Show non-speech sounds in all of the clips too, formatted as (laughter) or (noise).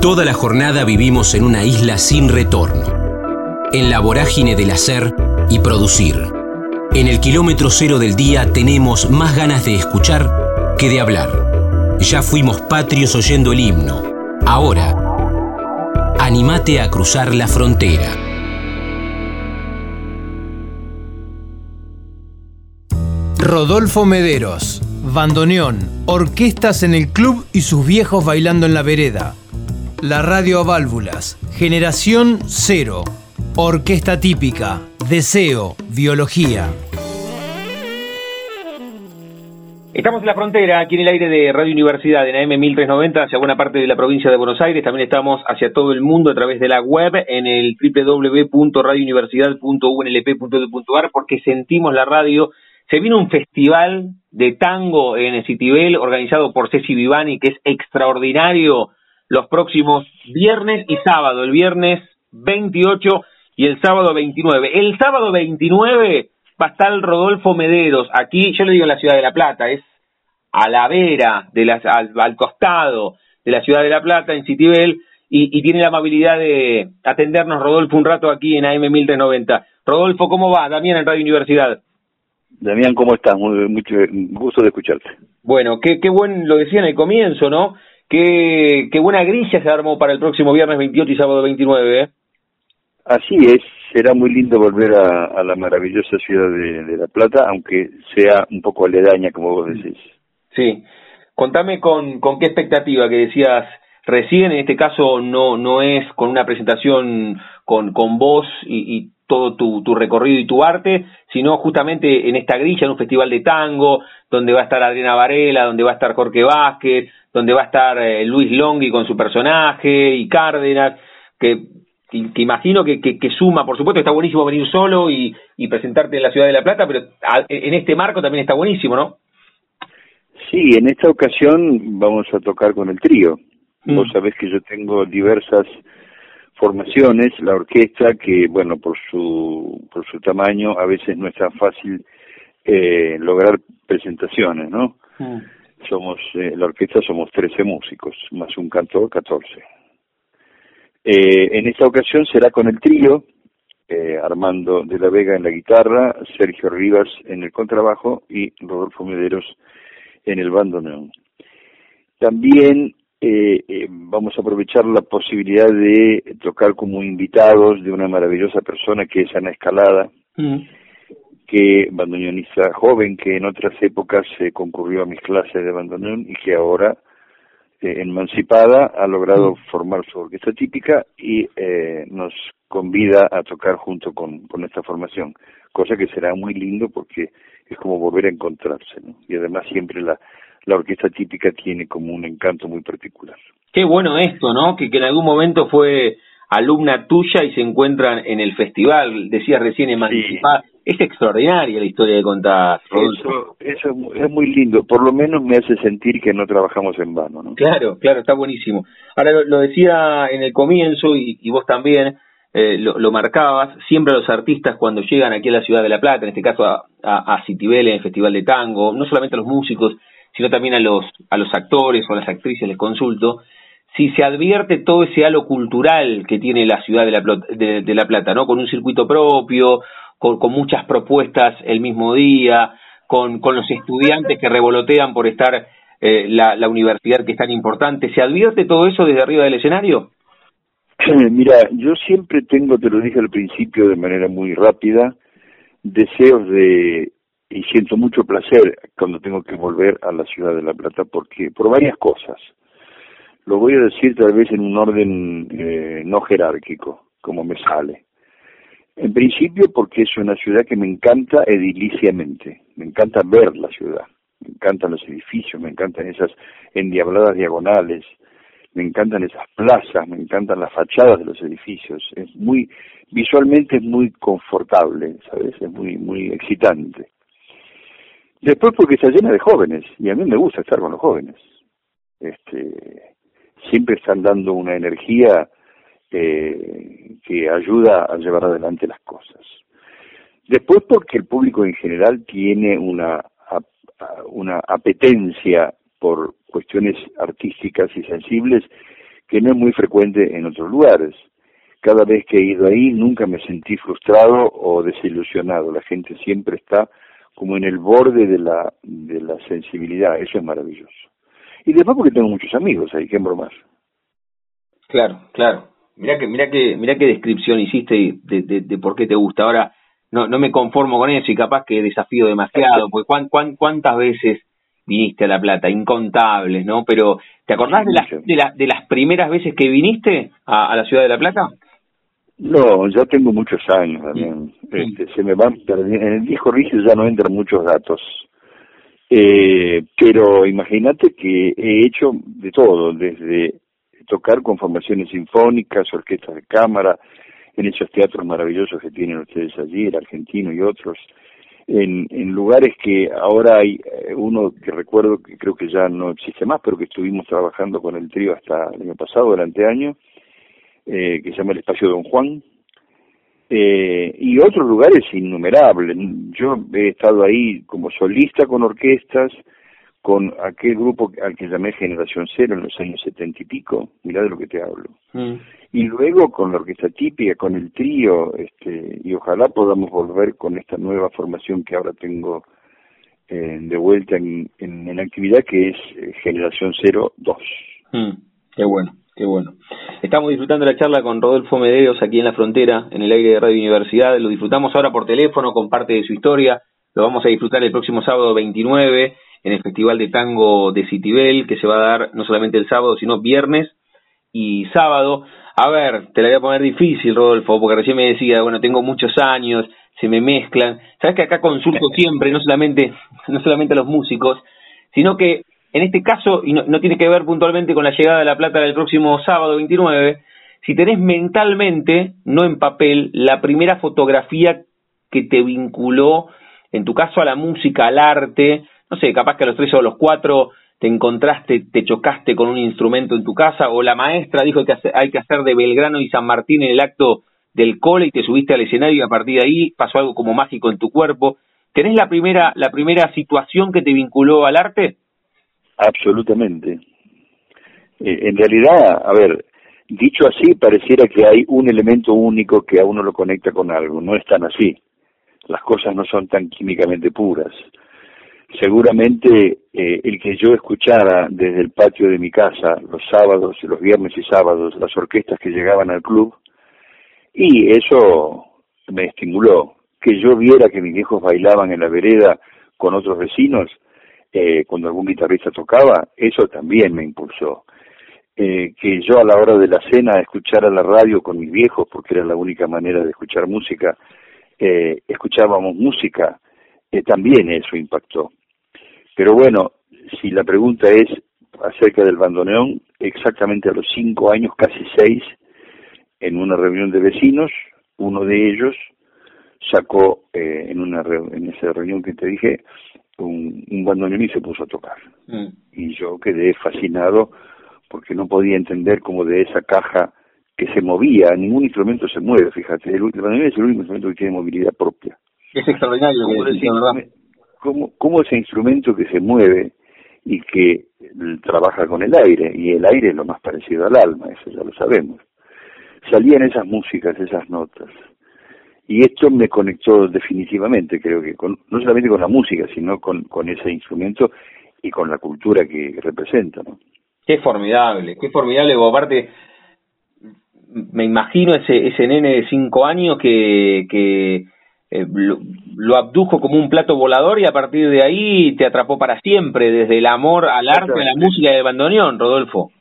Toda la jornada vivimos en una isla sin retorno, en la vorágine del hacer y producir. En el kilómetro cero del día tenemos más ganas de escuchar que de hablar. Ya fuimos patrios oyendo el himno. Ahora, animate a cruzar la frontera. Rodolfo Mederos, bandoneón, orquestas en el club y sus viejos bailando en la vereda. La radio a válvulas, generación cero, orquesta típica, deseo, biología. Estamos en la frontera, aquí en el aire de Radio Universidad, en AM 1390, hacia buena parte de la provincia de Buenos Aires. También estamos hacia todo el mundo a través de la web en el www.radiouniversidad.unlp.edu.ar porque sentimos la radio se vino un festival de tango en Citibel organizado por Ceci Vivani que es extraordinario los próximos viernes y sábado, el viernes 28 y el sábado 29. El sábado 29 va a estar Rodolfo Mederos, aquí yo le digo en la ciudad de La Plata, es a la vera, de la, al, costado de la ciudad de La Plata, en Citibel, y, y, tiene la amabilidad de atendernos Rodolfo un rato aquí en AM 1390. Rodolfo, ¿cómo va? Damián en Radio Universidad. Damián, ¿cómo estás? Muy, mucho gusto de escucharte. Bueno, qué, qué buen, lo decía en el comienzo, ¿no? Qué, qué buena grilla se armó para el próximo viernes 28 y sábado 29, ¿eh? Así es, será muy lindo volver a, la maravillosa ciudad de, La Plata, aunque sea un poco aledaña, como vos decís. Sí, contame con, con qué expectativa que decías recién, en este caso no, no es con una presentación con, con vos y, y todo tu, tu, recorrido y tu arte, sino justamente en esta grilla, en un festival de tango, donde va a estar Adriana Varela, donde va a estar Jorge Vázquez, donde va a estar eh, Luis Longhi con su personaje y Cárdenas, que, que, imagino que, que, suma, por supuesto, está buenísimo venir solo y, y presentarte en la ciudad de La Plata, pero en este marco también está buenísimo, ¿no? Sí, en esta ocasión vamos a tocar con el trío. Vos mm. sabés que yo tengo diversas formaciones, la orquesta que, bueno, por su, por su tamaño a veces no es tan fácil eh, lograr presentaciones, ¿no? Mm. Somos, eh, la orquesta somos 13 músicos, más un cantor, 14. Eh, en esta ocasión será con el trío, eh, Armando de la Vega en la guitarra, Sergio Rivas en el contrabajo y Rodolfo Mederos en el bandoneón. También eh, eh, vamos a aprovechar la posibilidad de tocar como invitados de una maravillosa persona que es Ana Escalada, mm. Que bandoneonista joven que en otras épocas se concurrió a mis clases de bandoneón y que ahora eh, emancipada ha logrado formar su orquesta típica y eh, nos convida a tocar junto con, con esta formación, cosa que será muy lindo porque es como volver a encontrarse, ¿no? Y además siempre la, la orquesta típica tiene como un encanto muy particular. Qué bueno esto, ¿no? Que, que en algún momento fue alumna tuya y se encuentran en el festival, decías recién emancipada. Es extraordinaria la historia de contar. Eso, eso es muy lindo, por lo menos me hace sentir que no trabajamos en vano, ¿no? Claro, claro, está buenísimo. Ahora lo, decía en el comienzo y, y vos también, eh, lo, lo, marcabas, siempre los artistas cuando llegan aquí a la ciudad de La Plata, en este caso a, a, a Citibel, en el Festival de Tango, no solamente a los músicos, sino también a los, a los actores o a las actrices les consulto, si se advierte todo ese halo cultural que tiene la ciudad de La, de, la Plata, ¿no? Con un circuito propio, con, con muchas propuestas el mismo día, con, con los estudiantes que revolotean por estar eh, la, la universidad que es tan importante. ¿Se advierte todo eso desde arriba del escenario? Mira, yo siempre tengo, te lo dije al principio de manera muy rápida, deseos de y siento mucho placer cuando tengo que volver a la ciudad de La Plata porque por varias cosas. Lo voy a decir tal vez en un orden eh, no jerárquico, como me sale. En principio porque es una ciudad que me encanta ediliciamente, me encanta ver la ciudad, me encantan los edificios, me encantan esas endiabladas diagonales, me encantan esas plazas, me encantan las fachadas de los edificios, es muy, visualmente es muy confortable, ¿sabes? Es muy, muy excitante. Después porque está llena de jóvenes, y a mí me gusta estar con los jóvenes. Este, siempre están dando una energía eh, que ayuda a llevar adelante las cosas. Después porque el público en general tiene una, una apetencia por cuestiones artísticas y sensibles que no es muy frecuente en otros lugares. Cada vez que he ido ahí nunca me sentí frustrado o desilusionado. La gente siempre está como en el borde de la, de la sensibilidad. Eso es maravilloso. Y después porque tengo muchos amigos ahí, qué más. Claro, claro. Mira que, mira que, mira qué descripción hiciste de, de, de, por qué te gusta. Ahora, no, no me conformo con eso y capaz que desafío demasiado, porque cuán, cuán, cuántas veces viniste a La Plata, incontables, ¿no? Pero, ¿te acordás de las, de, de las primeras veces que viniste a, la ciudad de La Plata? No, ya tengo muchos años también. Este, se me van perdiendo. En el disco rígido ya no entran muchos datos. Eh, pero imagínate que he hecho de todo, desde tocar con formaciones sinfónicas, orquestas de cámara, en esos teatros maravillosos que tienen ustedes allí, el argentino y otros, en, en lugares que ahora hay eh, uno que recuerdo que creo que ya no existe más, pero que estuvimos trabajando con el trío hasta el año pasado, durante años, eh, que se llama el Espacio Don Juan, eh, y otros lugares innumerables. Yo he estado ahí como solista con orquestas, con aquel grupo al que llamé Generación Cero en los años setenta y pico, mirá de lo que te hablo. Mm. Y luego con la orquesta típica, con el trío, este, y ojalá podamos volver con esta nueva formación que ahora tengo eh, de vuelta en, en, actividad, que es eh, Generación Cero 2. Mm. Qué bueno, qué bueno. Estamos disfrutando la charla con Rodolfo Medeiros aquí en la frontera, en el aire de Radio Universidad. Lo disfrutamos ahora por teléfono, con parte de su historia. Lo vamos a disfrutar el próximo sábado 29 en el Festival de Tango de Citibel, que se va a dar no solamente el sábado, sino viernes y sábado. A ver, te la voy a poner difícil, Rodolfo, porque recién me decía, bueno, tengo muchos años, se me mezclan. Sabes que acá consulto siempre, no solamente, (laughs) no solamente a los músicos, sino que en este caso, y no, no tiene que ver puntualmente con la llegada de La Plata del próximo sábado 29, si tenés mentalmente, no en papel, la primera fotografía que te vinculó, en tu caso, a la música, al arte, no sé, capaz que a los tres o a los cuatro te encontraste, te chocaste con un instrumento en tu casa, o la maestra dijo que hay que hacer de Belgrano y San Martín en el acto del cole y te subiste al escenario y a partir de ahí pasó algo como mágico en tu cuerpo. ¿Tenés la primera, la primera situación que te vinculó al arte? Absolutamente. Eh, en realidad, a ver, dicho así, pareciera que hay un elemento único que a uno lo conecta con algo. No es tan así. Las cosas no son tan químicamente puras seguramente eh, el que yo escuchara desde el patio de mi casa los sábados, los viernes y sábados, las orquestas que llegaban al club, y eso me estimuló. Que yo viera que mis hijos bailaban en la vereda con otros vecinos, eh, cuando algún guitarrista tocaba, eso también me impulsó. Eh, que yo a la hora de la cena escuchara la radio con mis viejos, porque era la única manera de escuchar música, eh, escuchábamos música, eh, también eso impactó. Pero bueno, si la pregunta es acerca del bandoneón, exactamente a los cinco años, casi seis, en una reunión de vecinos, uno de ellos sacó eh, en una en esa reunión que te dije un, un bandoneón y se puso a tocar. Mm. Y yo quedé fascinado porque no podía entender cómo de esa caja que se movía, ningún instrumento se mueve, fíjate, el, bandoneón es el único instrumento que tiene movilidad propia. Es extraordinario que. Cómo, ese instrumento que se mueve y que trabaja con el aire, y el aire es lo más parecido al alma, eso ya lo sabemos. Salían esas músicas, esas notas. Y esto me conectó definitivamente, creo que, con, no solamente con la música, sino con, con ese instrumento y con la cultura que representa, ¿no? Qué formidable, qué formidable, aparte, me imagino ese, ese nene de cinco años que, que eh, lo, abdujo como un plato volador y a partir de ahí te atrapó para siempre, desde el amor al arte, a la música de bandoneón, Rodolfo.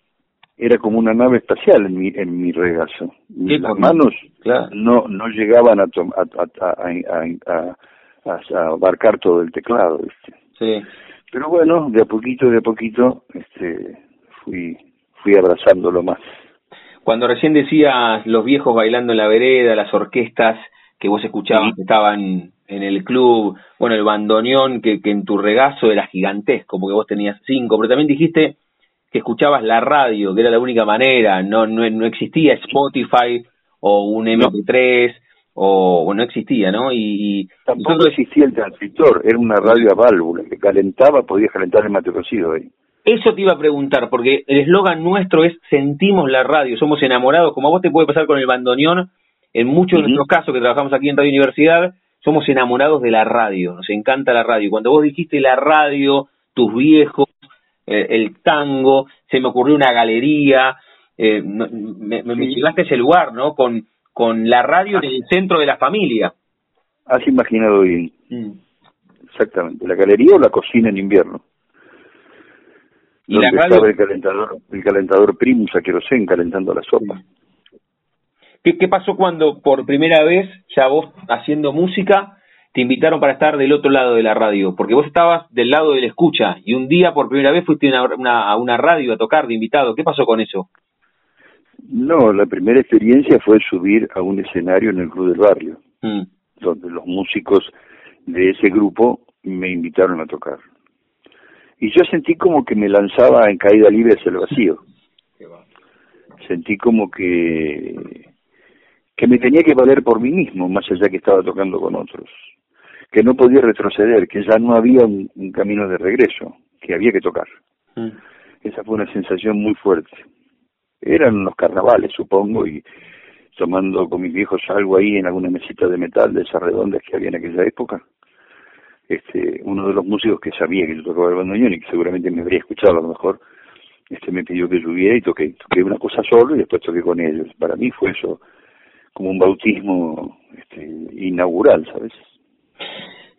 Era como una nave espacial en mi, en mi regazo. Las manos no, no llegaban a, a, a, a, abarcar todo el teclado. Sí. Pero bueno, de a poquito, de a poquito, este, fui, fui abrazándolo más. Cuando recién decías los viejos bailando en la vereda, las orquestas, que vos escuchabas que estaban en el club, bueno, el bandoneón que, que en tu regazo era gigantesco, porque vos tenías cinco, pero también dijiste que escuchabas la radio, que era la única manera, no, no, no existía Spotify o un MP3, o, no existía, ¿no? Y, Tampoco existía el transistor, era una radio a válvula, que calentaba, podías calentar el mate cocido ahí. Eso te iba a preguntar, porque el eslogan nuestro es sentimos la radio, somos enamorados, como a vos te puede pasar con el bandoneón, en muchos de nuestros casos que trabajamos aquí en Radio Universidad, somos enamorados de la radio, nos encanta la radio. Cuando vos dijiste la radio, tus viejos, eh, el tango, se me ocurrió una galería, eh, me, me, llegaste a ese lugar, ¿no? Con, con la radio en el centro de la familia. Has imaginado bien. Mm. Exactamente, la galería o la cocina en invierno. Y donde la estaba el calentador, el calentador Primus a querosén calentando la sopa. ¿Qué, ¿Qué pasó cuando por primera vez, ya vos haciendo música, te invitaron para estar del otro lado de la radio? Porque vos estabas del lado de la escucha y un día por primera vez fuiste a una, una radio a tocar de invitado. ¿Qué pasó con eso? No, la primera experiencia fue subir a un escenario en el Club del Barrio, mm. donde los músicos de ese grupo me invitaron a tocar y yo sentí como que me lanzaba en caída libre hacia el vacío. Sentí como que que me tenía que valer por mí mismo, más allá que estaba tocando con otros, que no podía retroceder, que ya no había un, camino de regreso, que había que tocar. Mm. Esa fue una sensación muy fuerte. Eran los carnavales, supongo, y tomando con mis viejos algo ahí en alguna mesita de metal de esas redondas que había en aquella época este, uno de los músicos que sabía que yo tocaba el bandoneón y que seguramente me habría escuchado a lo mejor, este, me pidió que subiera y toqué, toqué una cosa solo y después toqué con ellos. Para mí fue eso como un bautismo este, inaugural, ¿sabes?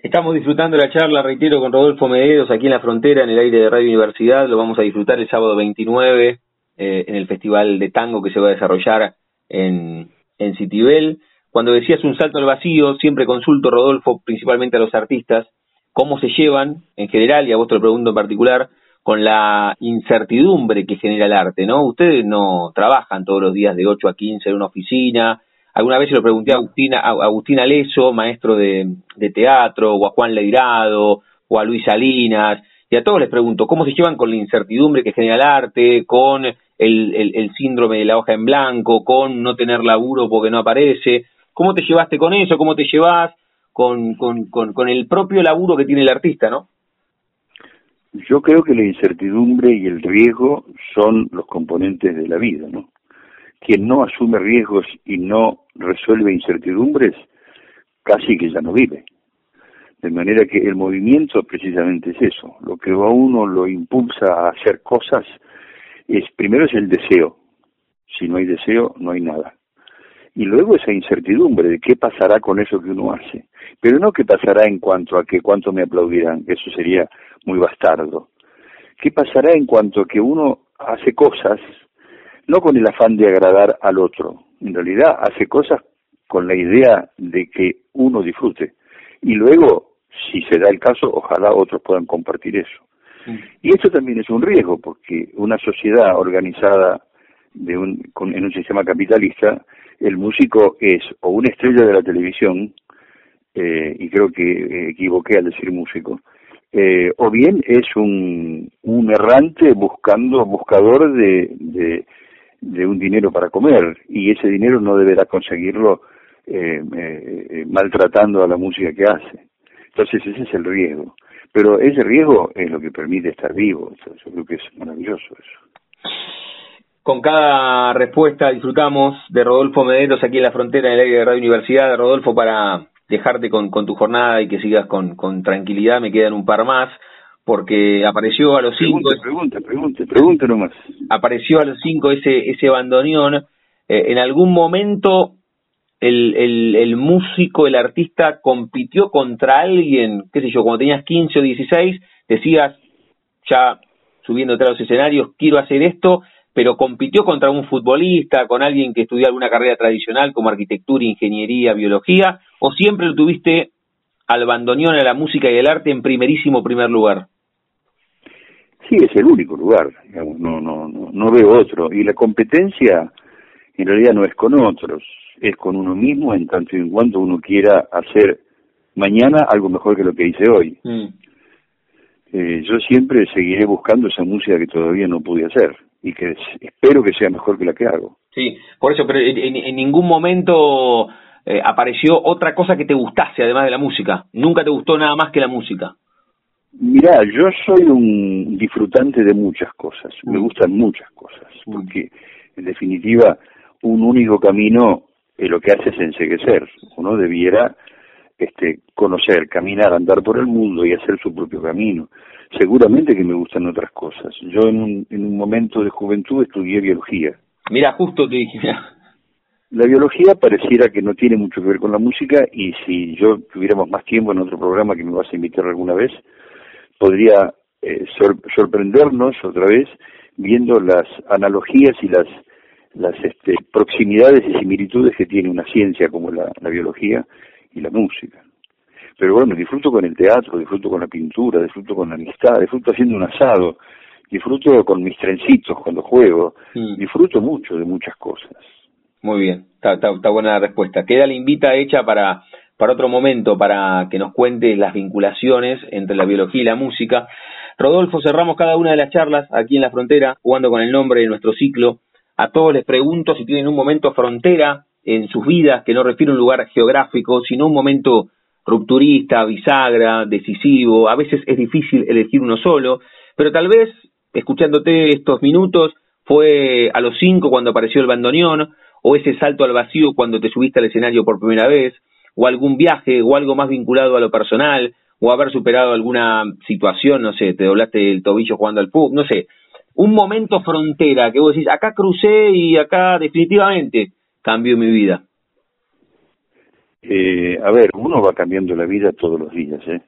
Estamos disfrutando la charla, reitero, con Rodolfo Medeiros aquí en la frontera, en el aire de Radio Universidad. Lo vamos a disfrutar el sábado 29 eh, en el Festival de Tango que se va a desarrollar en, en Citibel. Cuando decías un salto al vacío, siempre consulto, Rodolfo, principalmente a los artistas, cómo se llevan en general, y a vos te lo pregunto en particular, con la incertidumbre que genera el arte, ¿no? Ustedes no trabajan todos los días de 8 a 15 en una oficina. Alguna vez se lo pregunté a Agustina, a Agustina Leso, maestro de, teatro, o a Juan Leirado, o a Luis Salinas, y a todos les pregunto, ¿cómo se llevan con la incertidumbre que genera el arte, con el, el síndrome de la hoja en blanco, con no tener laburo porque no aparece? ¿Cómo te llevaste con eso? ¿Cómo te llevas con, con, con, el propio laburo que tiene el artista, no? Yo creo que la incertidumbre y el riesgo son los componentes de la vida, ¿no? Quien no asume riesgos y no resuelve incertidumbres, casi que ya no vive. De manera que el movimiento precisamente es eso. Lo que a uno lo impulsa a hacer cosas es, primero es el deseo. Si no hay deseo, no hay nada y luego esa incertidumbre de qué pasará con eso que uno hace. Pero no qué pasará en cuanto a que cuánto me aplaudirán, que eso sería muy bastardo. ¿Qué pasará en cuanto a que uno hace cosas no con el afán de agradar al otro, en realidad hace cosas con la idea de que uno disfrute. Y luego, si se da el caso, ojalá otros puedan compartir eso. Y esto también es un riesgo, porque una sociedad organizada de un, en un sistema capitalista el músico es o una estrella de la televisión, eh, y creo que equivoqué al decir músico, eh, o bien es un, un errante buscando, buscador de, de, de, un dinero para comer, y ese dinero no deberá conseguirlo eh, eh, maltratando a la música que hace. Entonces ese es el riesgo. Pero ese riesgo es lo que permite estar vivo. Yo creo que es maravilloso eso. Con cada respuesta disfrutamos de Rodolfo Mederos aquí en la frontera en el aire de Radio Universidad. Rodolfo, para dejarte con, tu jornada y que sigas con, tranquilidad, me quedan un par más, porque apareció a los cinco... Pregunte, pregunte, pregunte nomás. Apareció a los cinco ese, ese bandoneón. Eh, en algún momento el, el, el músico, el artista, compitió contra alguien, qué sé yo, cuando tenías 15 o 16, decías, ya subiéndote a los escenarios, quiero hacer esto, pero compitió contra un futbolista, con alguien que estudió alguna carrera tradicional como arquitectura, ingeniería, biología, o siempre lo tuviste al bandoneón a la música y el arte en primerísimo primer lugar? Sí, es el único lugar, no, no, no, no veo otro. Y la competencia en realidad no es con otros, es con uno mismo en tanto y en cuanto uno quiera hacer mañana algo mejor que lo que hice hoy. Mm. Eh, yo siempre seguiré buscando esa música que todavía no pude hacer y que espero que sea mejor que la que hago. Sí, por eso, pero en, ningún momento eh, apareció otra cosa que te gustase además de la música. Nunca te gustó nada más que la música. Mirá, yo soy un disfrutante de muchas cosas, me mm. gustan muchas cosas, mm. porque en definitiva un único camino eh, lo que hace es enseguecer. Uno debiera este, conocer, caminar, andar por el mundo y hacer su propio camino. Seguramente que me gustan otras cosas. Yo en un, en un momento de juventud estudié biología. Mira, justo te dije. La biología pareciera que no tiene mucho que ver con la música y si yo tuviéramos más tiempo en otro programa que me vas a invitar alguna vez, podría eh, sorprendernos otra vez viendo las analogías y las las este, proximidades y similitudes que tiene una ciencia como la, biología y la música. Pero bueno, disfruto con el teatro, disfruto con la pintura, disfruto con la amistad, disfruto haciendo un asado, disfruto con mis trencitos cuando juego, mm. disfruto mucho de muchas cosas. Muy bien, está, buena la respuesta. Queda la invita hecha para, para otro momento, para que nos cuentes las vinculaciones entre la biología y la música. Rodolfo, cerramos cada una de las charlas aquí en la frontera, jugando con el nombre de nuestro ciclo a todos les pregunto si tienen un momento frontera en sus vidas, que no refiere a un lugar geográfico, sino un momento rupturista, bisagra, decisivo. A veces es difícil elegir uno solo, pero tal vez, escuchándote estos minutos, fue a los cinco cuando apareció el bandoneón, o ese salto al vacío cuando te subiste al escenario por primera vez, o algún viaje, o algo más vinculado a lo personal, o haber superado alguna situación, no sé, te doblaste el tobillo jugando al fútbol, no sé, un momento frontera que vos decís, acá crucé y acá definitivamente cambió mi vida? Eh, a ver, uno va cambiando la vida todos los días, ¿eh?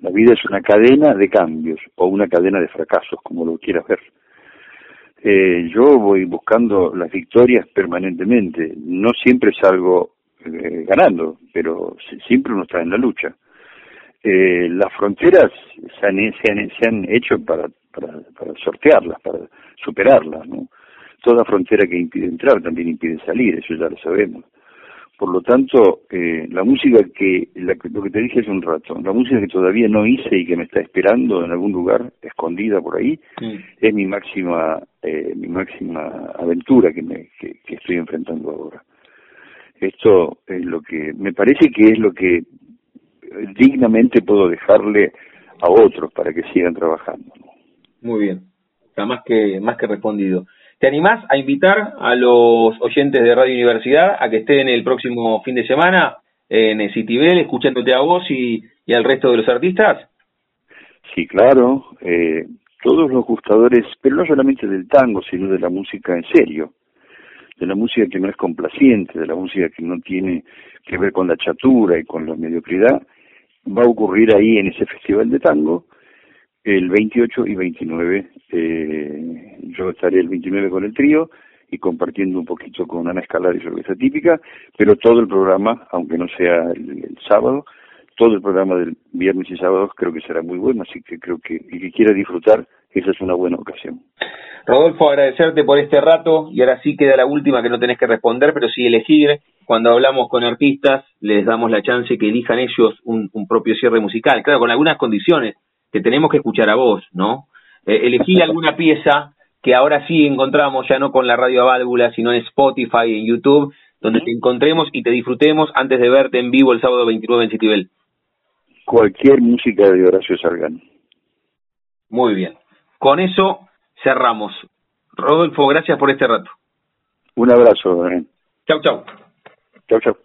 La vida es una cadena de cambios o una cadena de fracasos, como lo quieras ver. Eh, yo voy buscando las victorias permanentemente. No siempre salgo eh, ganando, pero siempre uno está en la lucha. Eh, las fronteras se han, se han, se han hecho para para, para sortearlas, para superarlas, ¿no? Toda frontera que impide entrar también impide salir, eso ya lo sabemos. Por lo tanto, eh, la música que, lo que te dije hace un rato, la música que todavía no hice y que me está esperando en algún lugar, escondida por ahí, es mi máxima, eh, mi máxima aventura que, me, que, que estoy enfrentando ahora. Esto es lo que, me parece que es lo que dignamente puedo dejarle a otros para que sigan trabajando. Muy bien, está más que, más que respondido. ¿Te animás a invitar a los oyentes de Radio Universidad a que estén el próximo fin de semana en Citibel escuchándote a vos y, al resto de los artistas? Sí, claro. Eh, todos los gustadores, pero no solamente del tango, sino de la música en serio, de la música que no es complaciente, de la música que no tiene que ver con la chatura y con la mediocridad, va a ocurrir ahí en ese festival de tango el 28 y 29. Eh, yo estaré el 29 con el trío y compartiendo un poquito con Ana Escalar y cerveza típica, pero todo el programa, aunque no sea el, sábado, todo el programa del viernes y sábados creo que será muy bueno, así que creo que el que quiera disfrutar, esa es una buena ocasión. Rodolfo, agradecerte por este rato y ahora sí queda la última que no tenés que responder, pero sí elegir. Cuando hablamos con artistas, les damos la chance que elijan ellos un propio cierre musical, claro, con algunas condiciones que tenemos que escuchar a vos, ¿no? Eh, elegí alguna pieza que ahora sí encontramos, ya no con la radio a válvula, sino en Spotify, en YouTube, donde te encontremos y te disfrutemos antes de verte en vivo el sábado 29 en Citibel. Cualquier música de Horacio Salgan. Muy bien. Con eso cerramos. Rodolfo, gracias por este rato. Un abrazo. Chau, chau. Chau, chau.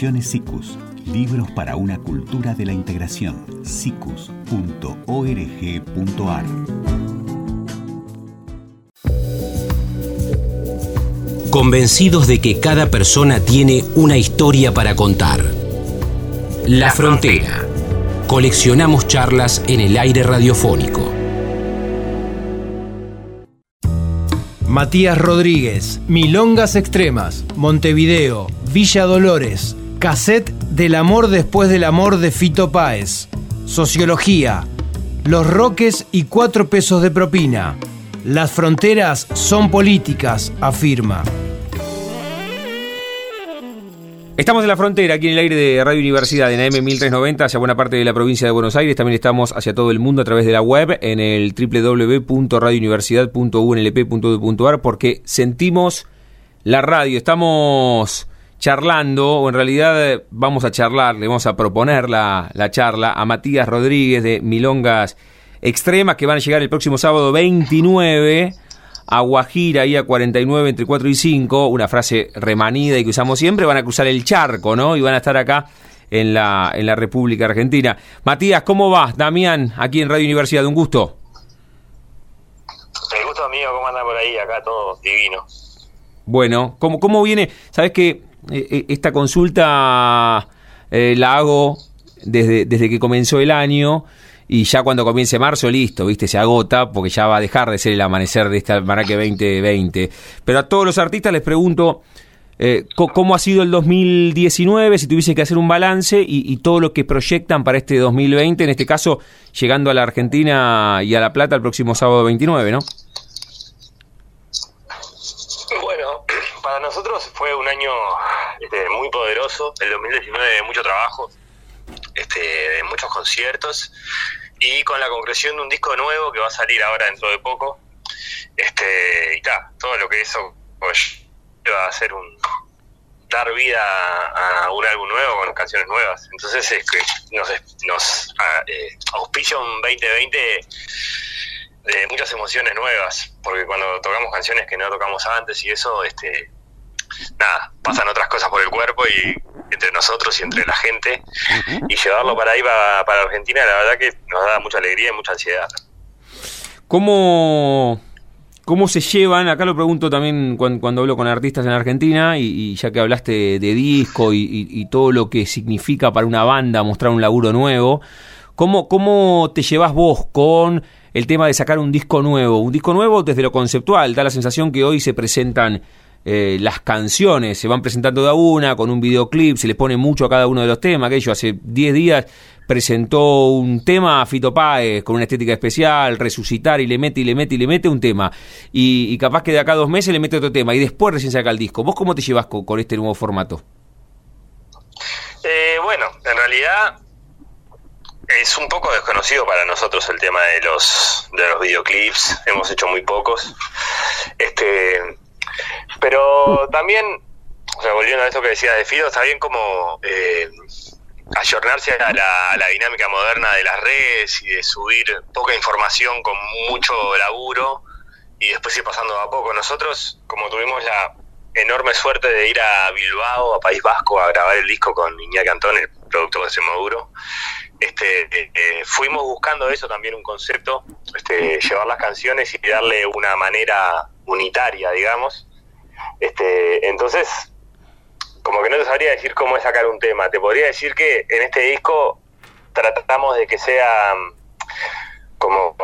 Ediciones SICUS. Libros para una cultura de la integración. sicus.org.ar Convencidos de que cada persona tiene una historia para contar. La Frontera. Coleccionamos charlas en el aire radiofónico. Matías Rodríguez, Milongas Extremas, Montevideo, Villa Dolores, Cassette del amor después del amor de Fito Páez, Sociología, Los Roques y cuatro pesos de propina. Las fronteras son políticas, afirma. Estamos en la frontera, aquí en el aire de Radio Universidad, en AM 1390, hacia buena parte de la provincia de Buenos Aires. También estamos hacia todo el mundo a través de la web, en el www.radiouniversidad.unlp.edu.ar, porque sentimos la radio. Estamos charlando, o en realidad vamos a charlar, le vamos a proponer la, la charla a Matías Rodríguez de Milongas Extremas, que van a llegar el próximo sábado 29 a Guajira, ahí a 49 entre 4 y 5, una frase remanida y que usamos siempre, van a cruzar el charco, ¿no? Y van a estar acá en la, en la República Argentina. Matías, ¿cómo vas? Damián, aquí en Radio Universidad, un gusto. El gusto mío, ¿cómo anda por ahí? Acá todo divino. Bueno, ¿cómo, cómo viene? Sabes que eh, eh, esta consulta eh, la hago desde, desde que comenzó el año y ya cuando comience marzo, listo, viste, se agota porque ya va a dejar de ser el amanecer de esta Maraque 2020. Pero a todos los artistas les pregunto eh, cómo ha sido el 2019, si tuviese que hacer un balance y, todo lo que proyectan para este 2020, en este caso llegando a la Argentina y a La Plata el próximo sábado 29, ¿no? Bueno, para nosotros fue un año este, muy poderoso, el 2019 de mucho trabajo, este, de muchos conciertos y con la concreción de un disco nuevo que va a salir ahora dentro de poco. Este, y está, todo lo que eso pues, va a ser un dar vida a un álbum nuevo con canciones nuevas. Entonces es que nos, nos eh, auspicia un 2020 de muchas emociones nuevas, porque cuando tocamos canciones que no tocamos antes y eso, este, nada, pasan otras cosas por el cuerpo y entre nosotros y entre la gente y llevarlo para ahí, para, para, Argentina, la verdad que nos da mucha alegría y mucha ansiedad. ¿Cómo, cómo se llevan? Acá lo pregunto también cuando, hablo con artistas en Argentina y, ya que hablaste de, disco y, todo lo que significa para una banda mostrar un laburo nuevo, ¿cómo, cómo te llevas vos con el tema de sacar un disco nuevo? Un disco nuevo desde lo conceptual, da la sensación que hoy se presentan eh, las canciones se van presentando de a una, con un videoclip, se le pone mucho a cada uno de los temas. Aquello hace 10 días presentó un tema a Fito Páez con una estética especial, resucitar y le mete y le mete y le mete un tema. Y, capaz que de acá a dos meses le mete otro tema y después recién saca el disco. ¿Vos cómo te llevas con, este nuevo formato? Eh, bueno, en realidad es un poco desconocido para nosotros el tema de los de los videoclips. Hemos hecho muy pocos. Este pero también, o volviendo a eso que decías de Fido, está bien como eh, ayornarse a la, dinámica moderna de las redes y de subir poca información con mucho laburo y después ir pasando a poco. Nosotros, como tuvimos la enorme suerte de ir a Bilbao, a País Vasco, a grabar el disco con Iñaki Cantón, el producto de Semoduro, este, eh, eh, fuimos buscando eso también, un concepto, este, llevar las canciones y darle una manera unitaria, digamos, este, entonces, como que no te sabría decir cómo es sacar un tema. Te podría decir que en este disco tratamos de que sea mm, como,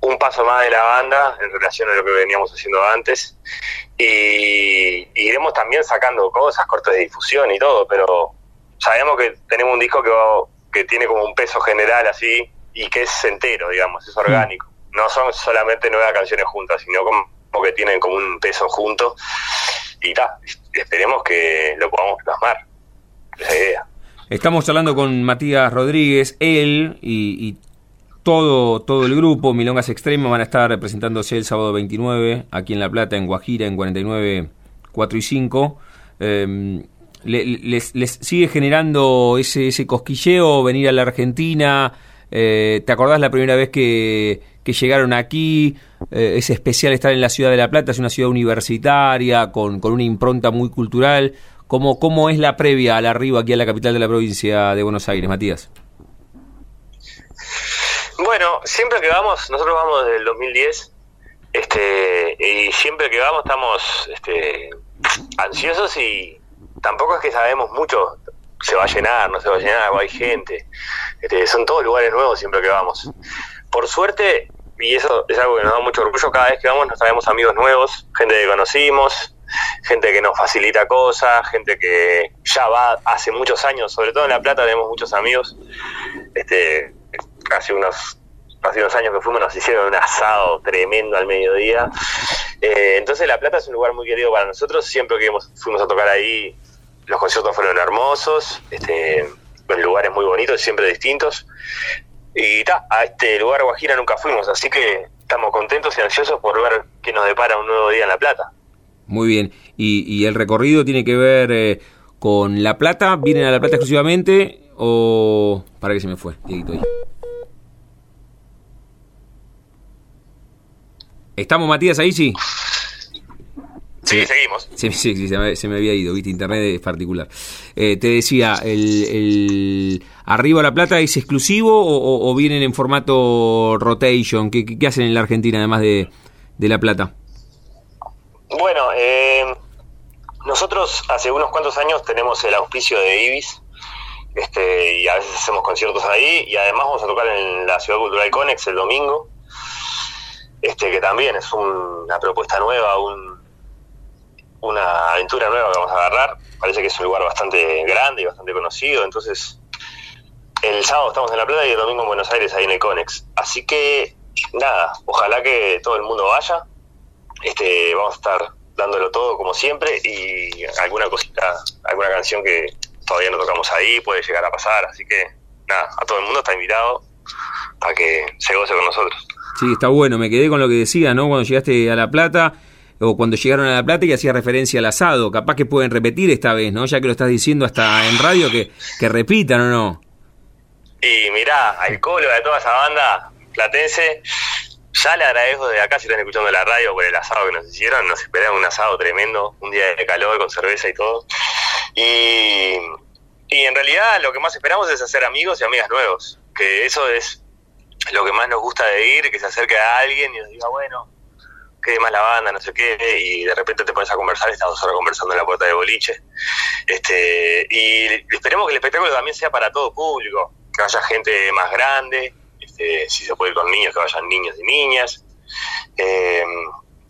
un paso más de la banda en relación a lo que veníamos haciendo antes. Y, iremos también sacando cosas, cortes de difusión y todo, pero sabemos que tenemos un disco que, que tiene como un peso general así y que es entero, digamos, es orgánico. No son solamente nueve canciones juntas, sino como que tienen como un peso junto y ta, esperemos que lo podamos plasmar. Esa idea. Estamos hablando con Matías Rodríguez, él y, todo, todo el grupo, Milongas Extremo, van a estar representándose el sábado 29 aquí en La Plata, en Guajira, en 49, 4 y 5. Em, les, sigue generando ese, cosquilleo venir a la Argentina? Eh, ¿Te acordás la primera vez que, llegaron aquí, eh, es especial estar en la ciudad de La Plata, es una ciudad universitaria, con, una impronta muy cultural. ¿Cómo, ¿Cómo es la previa al arribo aquí a la capital de la provincia de Buenos Aires, Matías? Bueno, siempre que vamos, nosotros vamos desde el 2010, este, y siempre que vamos estamos este, ansiosos y tampoco es que sabemos mucho, se va a llenar, no se va a llenar, hay gente, este, son todos lugares nuevos siempre que vamos. Por suerte, y eso es algo que nos da mucho orgullo, cada vez que vamos nos traemos amigos nuevos, gente que conocimos, gente que nos facilita cosas, gente que ya va hace muchos años, sobre todo en La Plata tenemos muchos amigos, este, hace unos hace unos años que fuimos nos hicieron un asado tremendo al mediodía. Eh, entonces La Plata es un lugar muy querido para nosotros. Siempre que fuimos a tocar ahí, los conciertos fueron hermosos, este, en lugares muy bonitos, siempre distintos. Y ta, a este lugar Guajira nunca fuimos, así que estamos contentos y ansiosos por ver qué nos depara un nuevo día en La Plata. Muy bien. ¿Y, el recorrido tiene que ver eh, con La Plata? ¿Vienen a La Plata exclusivamente o...? Para que se me fue, ahí. ¿Estamos, Matías, ahí sí? Sí, seguimos. Sí, sí, sí se, me, había ido, viste, internet es particular. Eh, te decía, el, el, ¿arriba La Plata es exclusivo o, vienen en formato rotation? ¿Qué, ¿Qué, hacen en la Argentina además de, de La Plata? Bueno, eh, nosotros hace unos cuantos años tenemos el auspicio de Ibis, este, y a veces hacemos conciertos ahí, y además vamos a tocar en la Ciudad Cultural Conex el domingo, este, que también es una propuesta nueva, una aventura nueva que vamos a agarrar. Parece que es un lugar bastante grande y bastante conocido, entonces el sábado estamos en La Plata y el domingo en Buenos Aires, ahí en el Conex. Así que, nada, ojalá que todo el mundo vaya. Este, vamos a estar dándolo todo como siempre y alguna cosita, alguna canción que todavía no tocamos ahí puede llegar a pasar. Así que, nada, a todo el mundo está invitado a que se goce con nosotros. Sí, está bueno. Me quedé con lo que decía, ¿no? Cuando llegaste a La Plata o cuando llegaron a La Plata y hacía referencia al asado. Capaz que pueden repetir esta vez, ¿no? Ya que lo estás diciendo hasta en radio, que, que repitan o no. Y mirá, al de toda esa banda platense, ya le agradezco desde acá si están escuchando la radio por el asado que nos hicieron. Nos esperaron un asado tremendo, un día de calor con cerveza y todo. Y, y en realidad lo que más esperamos es hacer amigos y amigas nuevos. Que eso es lo que más nos gusta de ir, que se acerque a alguien y nos diga, bueno, qué más la banda, no sé qué, y de repente te pones a conversar, estamos ahora conversando en la puerta de boliche. Este, y esperemos que el espectáculo también sea para todo público, que haya gente más grande, este, si se puede ir con niños, que vayan niños y niñas. Eh,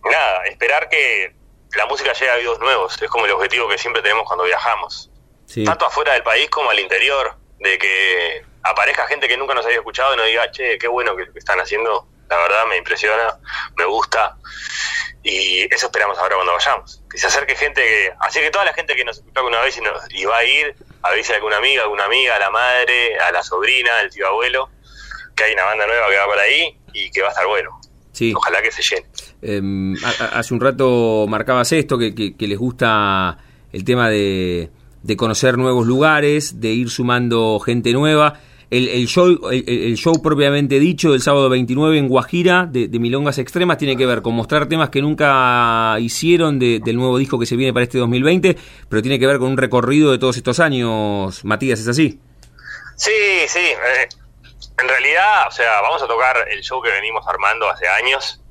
nada, esperar que la música llegue a oídos nuevos, es como el objetivo que siempre tenemos cuando viajamos. Tanto afuera del país como al interior, de que aparezca gente que nunca nos había escuchado y nos diga, che, qué bueno que, están haciendo, la verdad me impresiona, me gusta. Y eso esperamos ahora cuando vayamos. Que se acerque gente que. Así que toda la gente que nos escuchó alguna vez y, nos, y va a ir, avise a alguna amiga, alguna amiga, a la madre, a la sobrina, al tío abuelo, que hay una banda nueva que va por ahí y que va a estar bueno. Sí. Ojalá que se llene. Em, hace un rato marcabas esto, que, que les gusta el tema de, de conocer nuevos lugares, de ir sumando gente nueva el, show, el, show propiamente dicho del sábado 29 en Guajira de, Milongas Extremas tiene que ver con mostrar temas que nunca hicieron del nuevo disco que se viene para este 2020, pero tiene que ver con un recorrido de todos estos años. Matías, ¿es así? Sí, sí. Eh, en realidad, o sea, vamos a tocar el show que venimos armando hace años,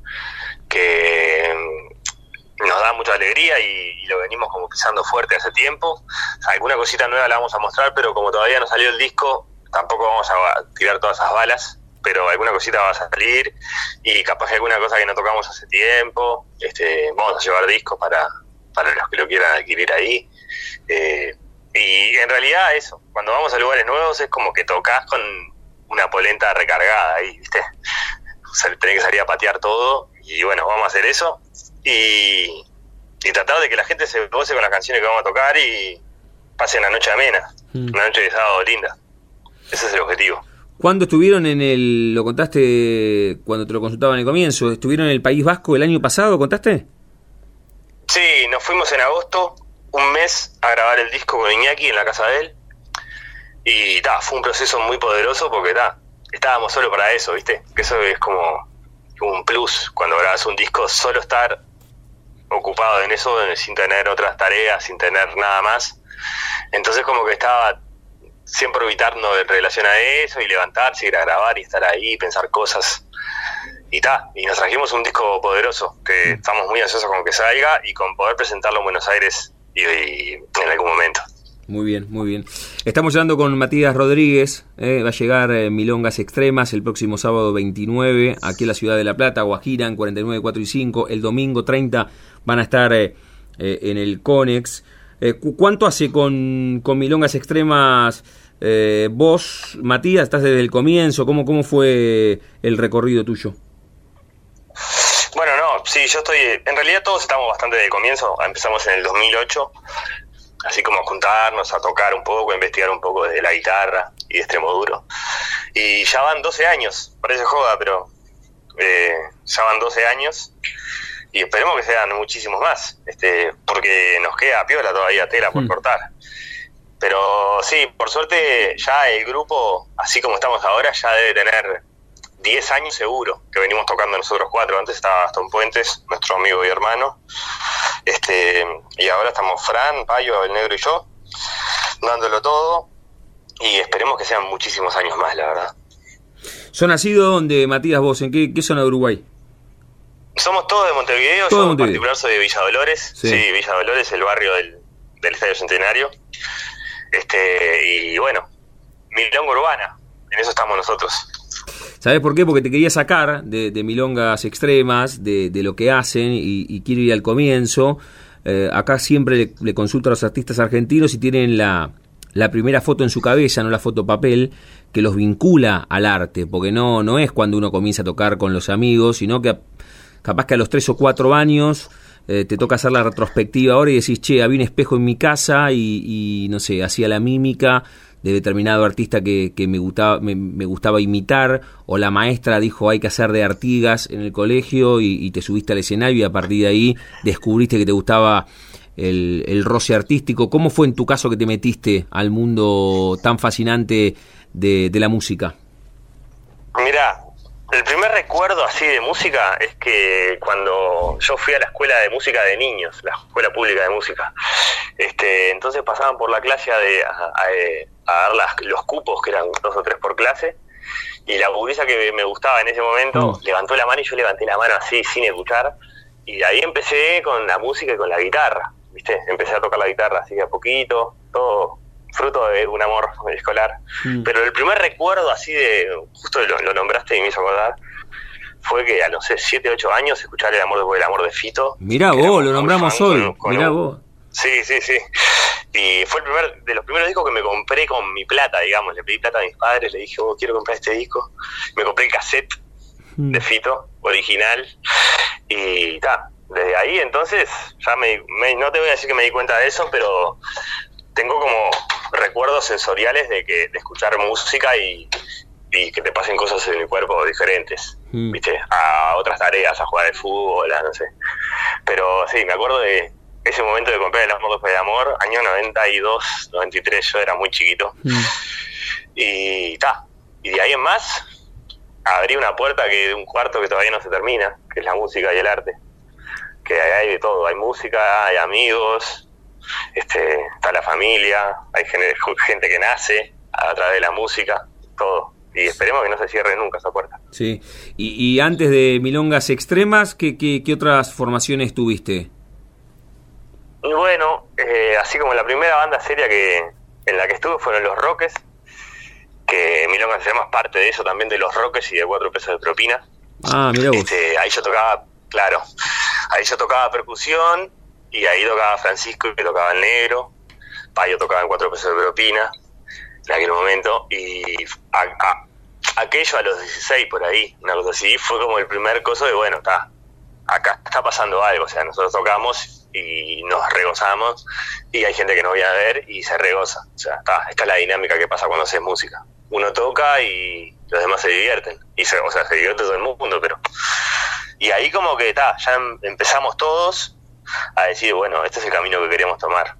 que mm, nos da mucha alegría y, lo venimos como pisando fuerte hace tiempo. alguna cosita nueva la vamos a mostrar, pero como todavía no salió el disco, tampoco vamos a tirar todas esas balas, pero alguna cosita va a salir y capaz que alguna cosa que no tocamos hace tiempo, este, vamos a llevar discos para, para los que lo quieran adquirir ahí. Eh, y en realidad eso, cuando vamos a lugares nuevos es como que tocas con una polenta recargada ahí, ¿viste? (laughs) O sea, tenés que salir a patear todo y bueno, vamos a hacer eso y, y tratar de que la gente se goce con las canciones que vamos a tocar y pase una noche amena, mm. una noche de sábado linda. Ese es el objetivo. ¿Cuándo estuvieron en el, lo contaste cuando te lo consultaba en el comienzo, estuvieron en el País Vasco el año pasado, contaste? Sí, nos fuimos en agosto, un mes, a grabar el disco con Iñaki en la casa de él. Y ta, fue un proceso muy poderoso porque ta, estábamos solo para eso, ¿viste? Que eso es como plus cuando grabas un disco, solo estar ocupado en eso, sin tener otras tareas, sin tener nada más. Entonces como que estaba siempre evitando en relación a eso y levantarse, ir a grabar y estar ahí, pensar cosas. Y ta, y nos trajimos un disco poderoso, que mm. estamos muy ansiosos con que salga y con poder presentarlo en Buenos Aires y en algún momento. Muy bien, muy bien. Estamos hablando con Matías Rodríguez, eh, va a llegar eh, Milongas Extremas el próximo sábado 29 aquí en la ciudad de La Plata, Guajira en 49, 4 y 5. El domingo 30 van a estar eh, en el Conex. ¿Cuánto hace con, con Milongas Extremas vos, Matías? ¿Estás desde el comienzo? ¿Cómo, ¿Cómo fue el recorrido tuyo? Bueno, no, sí, yo estoy. En realidad todos estamos bastante de comienzo. Empezamos en el 2008 así como a juntarnos, a tocar un poco, a investigar un poco de la guitarra y de extremo duro. Y ya van 12 años, parece joda, pero eh, ya van 12 años y esperemos que sean muchísimos más, este, porque nos queda piola todavía tela por mm. cortar. Pero sí, por suerte ya el grupo, así como estamos ahora, ya debe tener 10 años seguro que venimos tocando nosotros cuatro. Antes estaba Gastón Puentes, nuestro amigo y hermano. Este, y ahora estamos Fran, Payo, el negro y yo, dándolo todo. Y esperemos que sean muchísimos años más, la verdad. ¿Son nacido donde, Matías, vos? ¿En qué, zona de Uruguay? Somos todos de Montevideo, yo en particular soy de Villa Dolores. Sí, Villa Dolores, el barrio del, del Estadio Centenario. Este, y bueno, Milonga Urbana, en eso estamos nosotros. ¿Sabes por qué? Porque te quería sacar de, milongas extremas, de, lo que hacen y, quiero ir al comienzo. Eh, acá siempre le, consulto a los artistas argentinos si tienen la, la primera foto en su cabeza, no la foto papel, que los vincula al arte, porque no, no es cuando uno comienza a tocar con los amigos, sino que capaz que a los tres o cuatro años eh, te toca hacer la retrospectiva ahora y decís, che, había un espejo en mi casa y, y no sé, hacía la mímica de determinado artista que, que me, gustaba, me, gustaba imitar, o la maestra dijo hay que hacer de Artigas en el colegio y, te subiste al escenario y a partir de ahí descubriste que te gustaba el, el roce artístico. ¿Cómo fue en tu caso que te metiste al mundo tan fascinante de, de la música? Mira, el primer recuerdo así de música es que cuando yo fui a la escuela de música de niños, la escuela pública de música, este, entonces pasaban por la clase de, a, dar las, los cupos, que eran dos o tres por clase, y la burguesa que me gustaba en ese momento mm. levantó la mano y yo levanté la mano así, sin escuchar, y ahí empecé con la música y con la guitarra, ¿viste? Empecé a tocar la guitarra así a poquito, todo fruto de un amor escolar. Mm. Pero el primer recuerdo así de, justo lo, nombraste y me hizo acordar, fue que a los 7, 8 años escuchar el amor de, el amor de Fito. Mirá vos, lo nombramos hoy. Mirá vos. Sí, sí, sí. Y fue el primer, de los primeros discos que me compré con mi plata, digamos. Le pedí plata a mis padres, le dije, oh, quiero comprar este disco. Me compré el cassette mm. de Fito, original. Y ta, desde ahí entonces, ya me, no te voy a decir que me di cuenta de eso, pero tengo como recuerdos sensoriales de que de escuchar música y, que te pasen cosas en el cuerpo diferentes, mm. ¿viste? A otras tareas, a jugar al fútbol, a no sé. Pero sí, me acuerdo de ese momento de comprar El Amor de Amor, año 92, 93, yo era muy chiquito. Mm. Y ta, y de ahí en más, abrí una puerta que de un cuarto que todavía no se termina, que es la música y el arte. Que hay de todo, hay música, hay amigos, este, está la familia, hay (laughs) gente que nace a través de la música, todo. Y esperemos que no se cierre nunca esa puerta. Sí. Y, antes de Milongas Extremas, ¿qué, qué, otras formaciones tuviste? Bueno, eh, así como la primera banda seria que en la que estuve fueron Los Roques, que Milongas Extremas parte de eso también de Los Roques y de cuatro pesos de propina. Ah, mira Este, ahí yo tocaba, claro, ahí yo tocaba percusión y ahí tocaba Francisco, que tocaba el negro, Payo tocaba en cuatro pesos de propina en aquel momento, y aquello a los 16 por ahí, una cosa así, fue como el primer coso de, bueno, está, acá está pasando algo, o sea, nosotros tocamos y nos regozamos, y hay gente que no viene a ver y se regoza, o sea, está, esta es la dinámica que pasa cuando haces música. Uno toca y los demás se divierten, y se, o sea, se divierte todo el mundo, pero... Y ahí como que está, ya em, empezamos todos a decir, bueno, este es el camino que queremos tomar,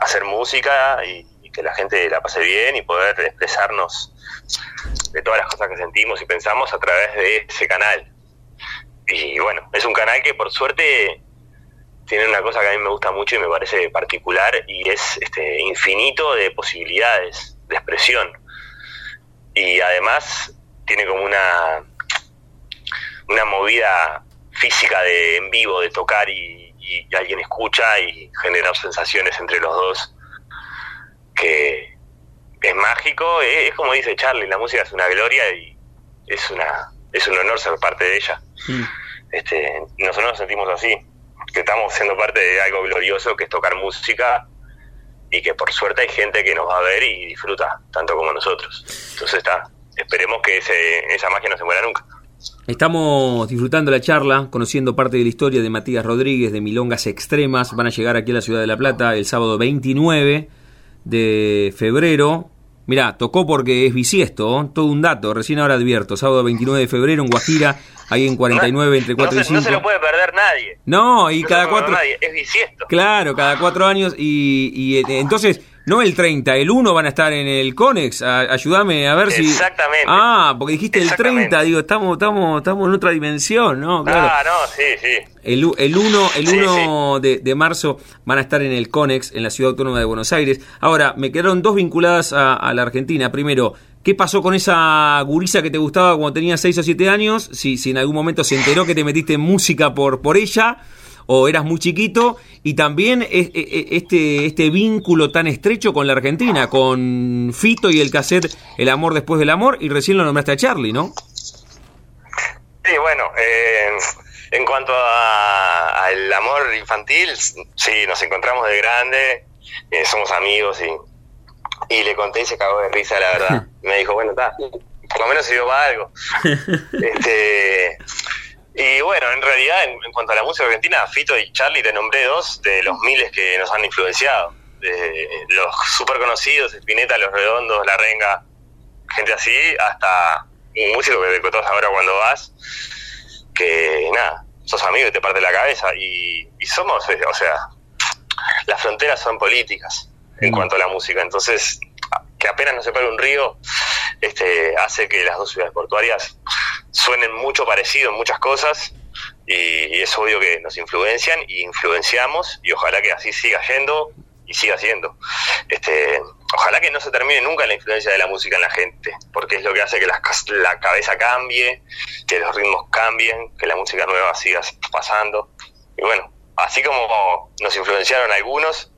hacer música y, que la gente la pase bien y poder expresarnos de todas las cosas que sentimos y pensamos a través de ese canal. Y bueno, es un canal que por suerte tiene una cosa que a mí me gusta mucho y me parece particular y es este infinito de posibilidades de expresión. Y además tiene como una una movida física de en vivo, de tocar y, alguien escucha y generar sensaciones entre los dos que es mágico, es, como dice Charlie, la música es una gloria y es una es un honor ser parte de ella. Este, nosotros nos sentimos así, que estamos siendo parte de algo glorioso que es tocar música y que por suerte hay gente que nos va a ver y disfruta tanto como nosotros. Entonces está, esperemos que ese, esa magia no se muera nunca. Estamos disfrutando la charla, conociendo parte de la historia de Matías Rodríguez, de Milongas Extremas. Van a llegar aquí a la ciudad de La Plata el sábado 29 de febrero. Mirá, tocó porque es bisiesto, todo un dato, recién ahora advierto. Sábado 29 de febrero en Guajira, ahí en 49 entre 4 y 5. No se lo puede perder nadie. No, y cada cuatro. es bisiesto. Claro, cada cuatro años. Y, y eh, entonces no el 30, el 1 van a estar en el Conex. ayúdame a ver si. Exactamente. Ah, porque dijiste el 30, digo, estamos, estamos, estamos en otra dimensión, ¿no? Claro. Ah, no, sí, sí. El, el 1, el 1 De, de, marzo van a estar en el Conex, en la Ciudad Autónoma de Buenos Aires. Ahora, me quedaron dos vinculadas a, la Argentina. Primero, ¿Qué pasó con esa gurisa que te gustaba cuando tenías 6 o 7 años? Si, si en algún momento se enteró que te metiste en música por, por ella o eras muy chiquito y también este, este vínculo tan estrecho con la Argentina, con Fito y el cassette El amor después del amor y recién lo nombraste a Charlie, ¿no? Sí, bueno, eh, en cuanto al amor infantil, sí, nos encontramos de grande, eh, somos amigos y, y le conté y se cagó de risa, la verdad. (laughs) Me dijo, bueno, está, por lo menos se dio para algo. (laughs) este, y bueno, en realidad, en, cuanto a la música argentina, Fito y Charlie te nombré dos de los miles que nos han influenciado. De los súper conocidos, Spinetta, Los Redondos, La Renga, gente así, hasta un músico que te contás ahora cuando vas, que nada, sos amigo y te parte la cabeza. Y, somos, eh, o sea, las fronteras son políticas en mm. cuanto a la música. Entonces, que apenas no se para un río, este, hace que las dos ciudades portuarias suenen mucho parecido en muchas cosas y, es obvio que nos influencian y influenciamos y ojalá que así siga yendo y siga siendo. Este, ojalá que no se termine nunca la influencia de la música en la gente, porque es lo que hace que la, la cabeza cambie, que los ritmos cambien, que la música nueva siga pasando. Y bueno, así como nos influenciaron algunos,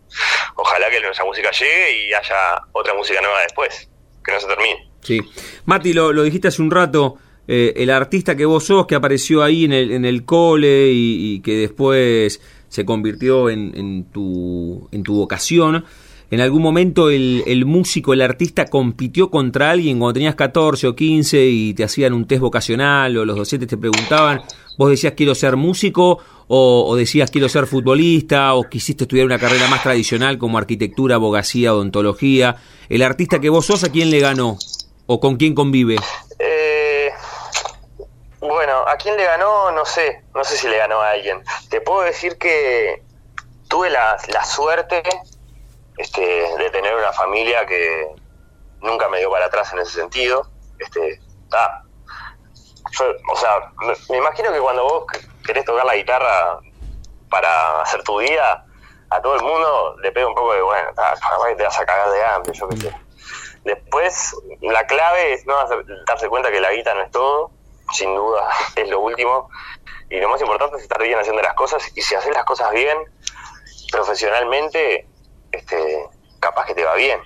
ojalá que nuestra música llegue y haya otra música nueva después, que no se termine. Sí. Mati, lo, lo dijiste hace un rato, eh, el artista que vos sos, que apareció ahí en el, en el cole y, que después se convirtió en, en, tu, en tu vocación. ¿En algún momento el, músico, el artista compitió contra alguien cuando tenías 14 o 15 y te hacían un test vocacional o los docentes te preguntaban, vos decías quiero ser músico o, decías quiero ser futbolista o quisiste estudiar una carrera más tradicional como arquitectura, abogacía, odontología? ¿El artista que vos sos a quién le ganó o con quién convive? Bueno, ¿a quién le ganó? No sé, no sé si le ganó a alguien. Te puedo decir que tuve la, suerte este, de tener una familia que nunca me dio para atrás en ese sentido. Este, o sea, me, imagino que cuando vos querés tocar la guitarra para hacer tu vida, a todo el mundo le pega un poco de, bueno, te vas a cagar de hambre, yo qué sé. Después, la clave es no darse cuenta que la guitarra no es todo, sin duda (laughs) es lo último. Y lo más importante es estar bien haciendo las cosas. Y si haces las cosas bien, profesionalmente, este, capaz que te va bien.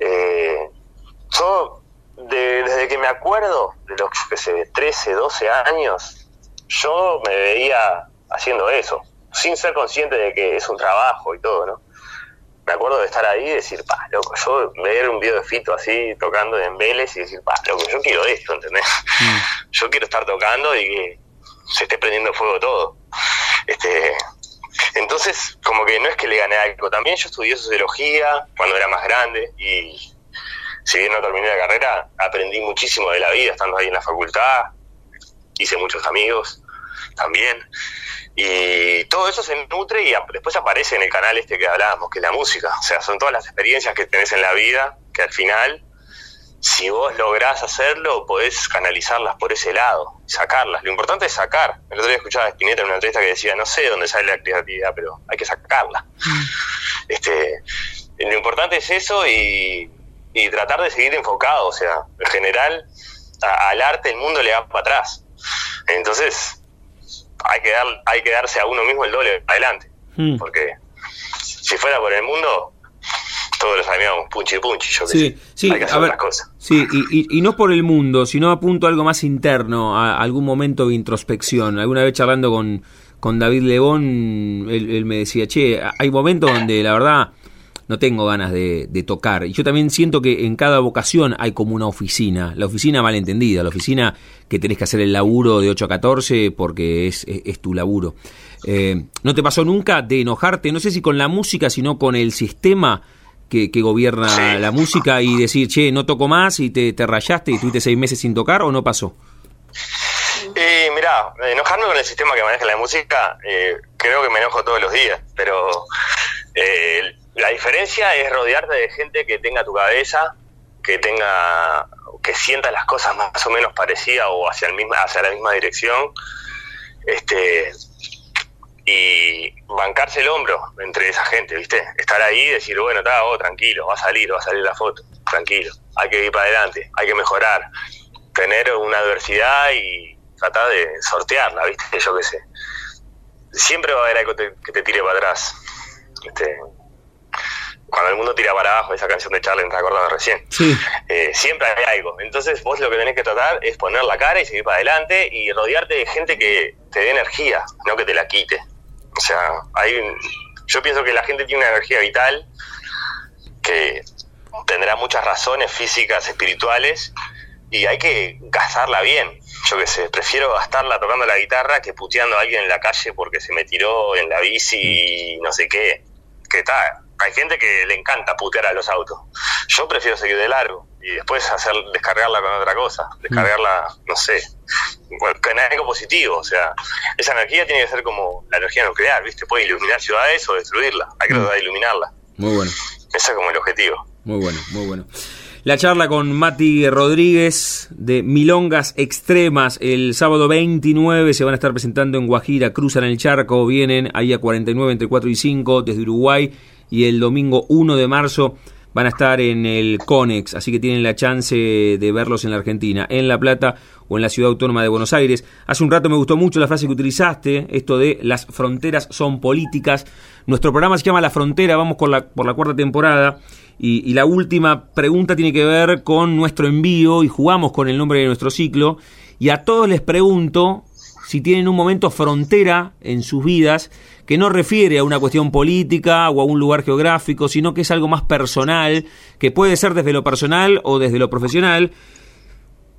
Eh, yo, desde que me acuerdo, de los que se 13, 12 años, yo me veía haciendo eso, sin ser consciente de que es un trabajo y todo, ¿no? Me acuerdo de estar ahí y decir, pa, loco, yo ver un video de Fito así tocando en Vélez y decir, pa, loco, yo quiero esto, ¿entendés? Mm. (laughs) Yo quiero estar tocando y que se esté prendiendo fuego todo. Este, entonces, como que no es que le gané algo, también yo estudié sociología cuando era más grande y si bien no terminé la carrera, aprendí muchísimo de la vida estando ahí en la facultad, hice muchos amigos también. Y todo eso se nutre y después aparece en el canal este que hablábamos, que es la música. O sea, son todas las experiencias que tenés en la vida que al final si vos lográs hacerlo, podés canalizarlas por ese lado, sacarlas. Lo importante es sacar. El otro día escuchaba a Spinetta en una entrevista que decía, no sé dónde sale la creatividad, pero hay que sacarla. Mm. Este, lo importante es eso y, tratar de seguir enfocado. O sea, en general, al arte el mundo le va para atrás. Entonces, hay que, dar, hay que darse a uno mismo el doble adelante. Mm. Porque si fuera por el mundo, todos los sabíamos, punchi punchi, yo sí, sí, hay que hacer a cosas. Sí, y, y, no por el mundo, sino apunto a algo más interno, a algún momento de introspección. Alguna vez charlando con, con David Lebón, él, me decía, che, hay momentos donde la verdad no tengo ganas de, tocar. Y yo también siento que en cada vocación hay como una oficina, la oficina malentendida, la oficina que tenés que hacer el laburo de 8 a 14 porque es, es, tu laburo. Eh, ¿No te pasó nunca de enojarte, no sé si con la música, sino con el sistema que, gobierna la música y decir, che, no toco más y te, te rayaste y tuviste seis meses sin tocar o no pasó? Eh, mirá, enojarme con el sistema que maneja la música, eh, creo que me enojo todos los días, pero eh, la diferencia es rodearte de gente que tenga tu cabeza, que tenga, que sienta las cosas más o menos parecidas o hacia, el hacia la misma dirección, este, y bancarse el hombro entre esa gente, ¿viste? Estar ahí y decir, bueno, está, oh, tranquilo, va a salir, va a salir la foto, tranquilo, hay que ir para adelante, hay que mejorar, tener una adversidad y tratar de sortearla, ¿viste? Yo qué sé. Siempre va a haber algo que te tire para atrás. Este, cuando el mundo tira para abajo, esa canción de Charlie, te acordando recién. Eh, siempre hay algo. Entonces vos lo que tenés que tratar es poner la cara y seguir para adelante y rodearte de gente que te dé energía, no que te la quite. O sea, hay yo pienso que la gente tiene una energía vital que tendrá muchas razones físicas, espirituales, y hay que gastarla bien. Yo qué sé, prefiero gastarla tocando la guitarra que puteando a alguien en la calle porque se me tiró en la bici y no sé qué. Que tal, hay gente que le encanta putear a los autos. Yo prefiero seguir de largo y después hacer descargarla con otra cosa, descargarla, no sé, con algo positivo. O sea, esa energía tiene que ser como la energía nuclear, ¿viste? Puede iluminar ciudades o destruirla. Hay que mm. tratar de iluminarla. Muy bueno. Ese es como el objetivo. Muy bueno, muy bueno. La charla con Mati Rodríguez de Milongas Extremas el sábado 29 se van a estar presentando en Guajira, cruzan el charco, vienen ahí a 49 entre 4 y 5 desde Uruguay y el domingo 1 de marzo van a estar en el CONEX, así que tienen la chance de verlos en la Argentina, en La Plata o en la Ciudad Autónoma de Buenos Aires. Hace un rato me gustó mucho la frase que utilizaste, esto de las fronteras son políticas. Nuestro programa se llama La Frontera, vamos por la, por la cuarta temporada. Y, y la última pregunta tiene que ver con nuestro envío y jugamos con el nombre de nuestro ciclo. Y a todos les pregunto si tienen un momento frontera en sus vidas que no refiere a una cuestión política o a un lugar geográfico, sino que es algo más personal, que puede ser desde lo personal o desde lo profesional.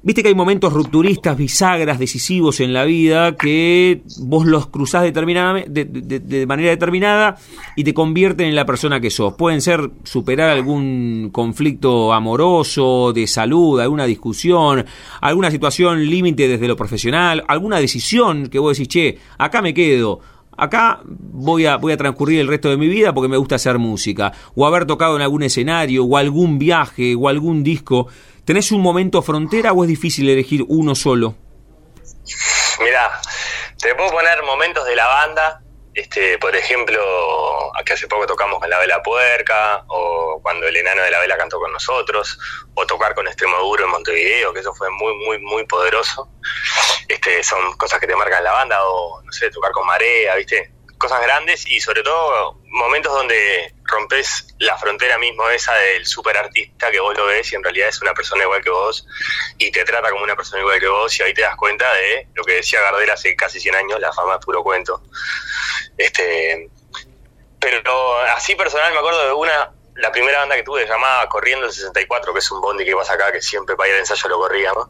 Viste que hay momentos rupturistas, bisagras, decisivos en la vida que vos los cruzás de, de, manera determinada y te convierten en la persona que sos. Pueden ser superar algún conflicto amoroso, de salud, alguna discusión, alguna situación límite desde lo profesional, alguna decisión que vos decís, che, acá me quedo acá voy a, voy a transcurrir el resto de mi vida porque me gusta hacer música, o haber tocado en algún escenario, o algún viaje, o algún disco. ¿Tenés un momento frontera o es difícil elegir uno solo? Mira, te puedo poner momentos de la banda este, por ejemplo, aquí hace poco tocamos con la Vela Puerca, o cuando el enano de la Vela cantó con nosotros, o tocar con Extremadura en Montevideo, que eso fue muy, muy, muy poderoso. Este, son cosas que te marcan la banda, o no sé, tocar con Marea, ¿viste? Cosas grandes y sobre todo momentos donde rompes la frontera mismo esa del super artista que vos lo ves y en realidad es una persona igual que vos y te trata como una persona igual que vos y ahí te das cuenta de lo que decía Gardel hace casi 100 años, la fama es puro cuento. Este, pero así personal me acuerdo de una, la primera banda que tuve llamada Corriendo el 64, que es un bondi que vas acá, que siempre para ir al ensayo lo corríamos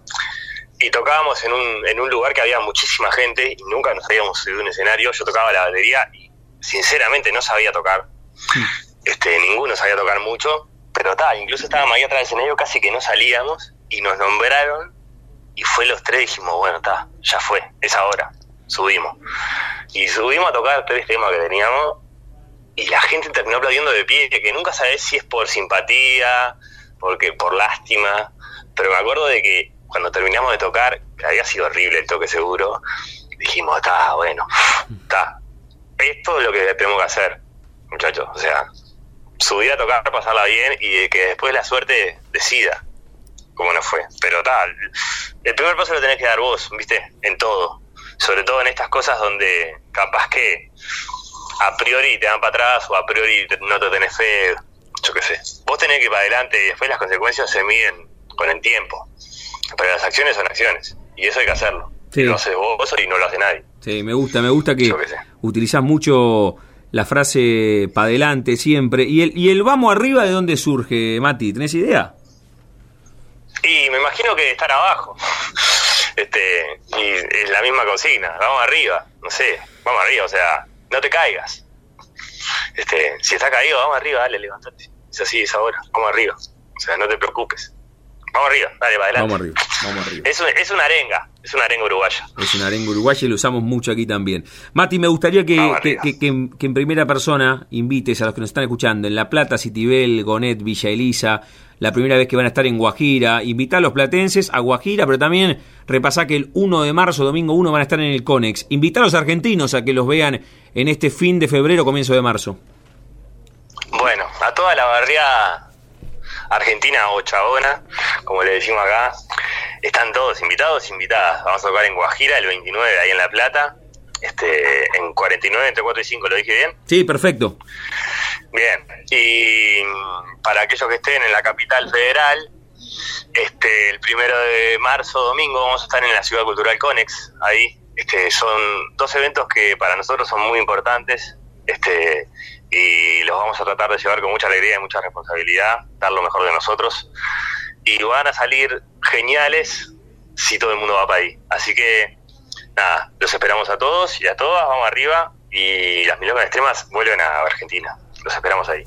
y tocábamos en un, en un lugar que había muchísima gente y nunca nos habíamos subido a un escenario. Yo tocaba la batería y sinceramente no sabía tocar. Hmm. Este, ninguno sabía tocar mucho, pero tal, incluso estábamos ahí atrás del escenario, casi que no salíamos y nos nombraron y fue los tres dijimos, bueno, está, ya fue, es ahora, subimos. Y subimos a tocar tres temas que teníamos y la gente terminó aplaudiendo de pie, que nunca sabes si es por simpatía, porque por lástima, pero me acuerdo de que cuando terminamos de tocar, había sido horrible el toque seguro, dijimos, está, bueno, está. Esto es lo que tenemos que hacer, muchachos. O sea, subir a tocar, pasarla bien y que después la suerte decida cómo nos fue. Pero tal, el primer paso lo tenés que dar vos, ¿viste? En todo. Sobre todo en estas cosas donde capaz que a priori te dan para atrás o a priori no te tenés fe, yo qué sé. Vos tenés que ir para adelante y después las consecuencias se miden con el tiempo. Pero las acciones son acciones y eso hay que hacerlo. Sí. Lo haces vos y no lo hace nadie. Sí, me gusta, me gusta que utilizás mucho la frase para adelante siempre. ¿Y el, ¿Y el vamos arriba de dónde surge, Mati? ¿Tenés idea? Y me imagino que estar abajo. (laughs) Este, y es la misma consigna, vamos arriba, no sé, vamos arriba, o sea, no te caigas. Este, si estás caído, vamos arriba, dale, levantate. Es así, es ahora, vamos arriba. O sea, no te preocupes. Vamos arriba, dale, para adelante. Vamos arriba, vamos arriba. Es, es una arenga, es una arenga uruguaya. Es una arenga uruguaya y lo usamos mucho aquí también. Mati, me gustaría que, que, que, en primera persona invites a los que nos están escuchando en La Plata, Citibel, Gonet, Villa Elisa, la primera vez que van a estar en Guajira. Invitar a los platenses a Guajira, pero también repasar que el 1 de marzo, domingo 1, van a estar en el CONEX. Invitar a los argentinos a que los vean en este fin de febrero, comienzo de marzo. Bueno, a toda la barriada argentina o chabona, como le decimos acá, están todos invitados, invitadas. Vamos a tocar en Guajira el 29, ahí en La Plata. Este, en 49, entre 4 y 5, ¿lo dije bien? Sí, perfecto. Bien, y para aquellos que estén en la capital federal, este, el primero de marzo, domingo, vamos a estar en la Ciudad Cultural Conex, ahí. Este, son dos eventos que para nosotros son muy importantes este, y los vamos a tratar de llevar con mucha alegría y mucha responsabilidad, dar lo mejor de nosotros. Y van a salir geniales si todo el mundo va para ahí. Así que, nada, los esperamos a todos y a todas, vamos arriba y las milongas extremas vuelven a Argentina. Los esperamos ahí.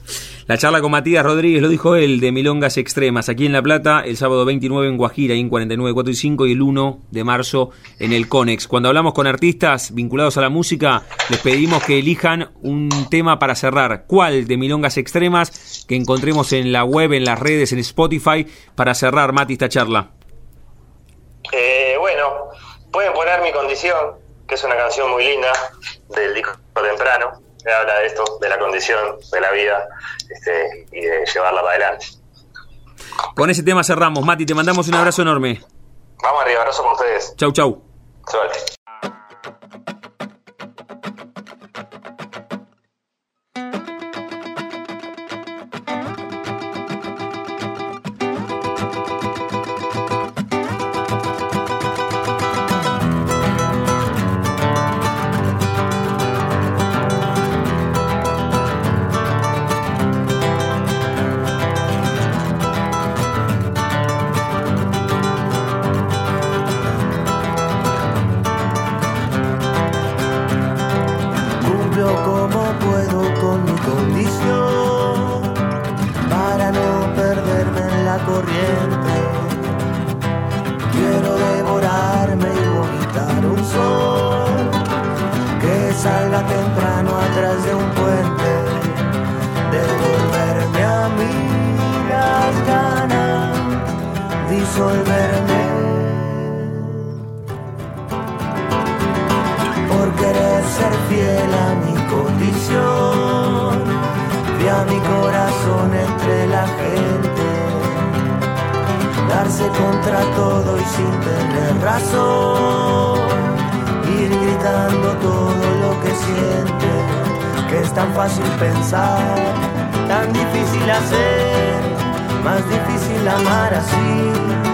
La charla con Matías Rodríguez, lo dijo él, de Milongas Extremas, aquí en La Plata, el sábado 29 en Guajira, en 49, 4 y 5, y el 1 de marzo en el CONEX. Cuando hablamos con artistas vinculados a la música, les pedimos que elijan un tema para cerrar. ¿Cuál de Milongas Extremas que encontremos en la web, en las redes, en Spotify, para cerrar, Mati, esta charla? Eh, bueno, pueden poner Mi Condición, que es una canción muy linda del disco temprano habla de esto, de la condición de la vida este, y de llevarla para adelante. Con ese tema cerramos. Mati, te mandamos un abrazo enorme. Vamos arriba, abrazo con ustedes. Chau, chau. Suerte. disolverme. Por querer ser fiel a mi condición, vi a mi corazón entre la gente, darse contra todo y sin tener razón, ir gritando todo lo que siente, que es tan fácil pensar, tan difícil hacer más difícil amar así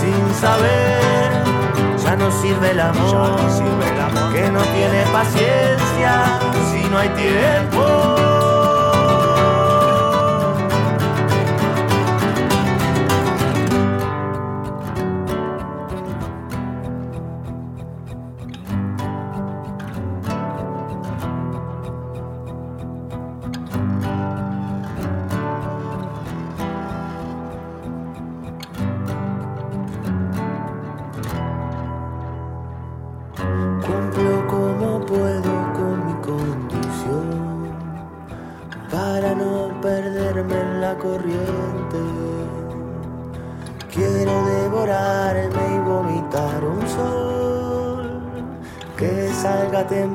sin saber. Ya no sirve el amor, no sirve el amor. que no tiene paciencia si no hay tiempo.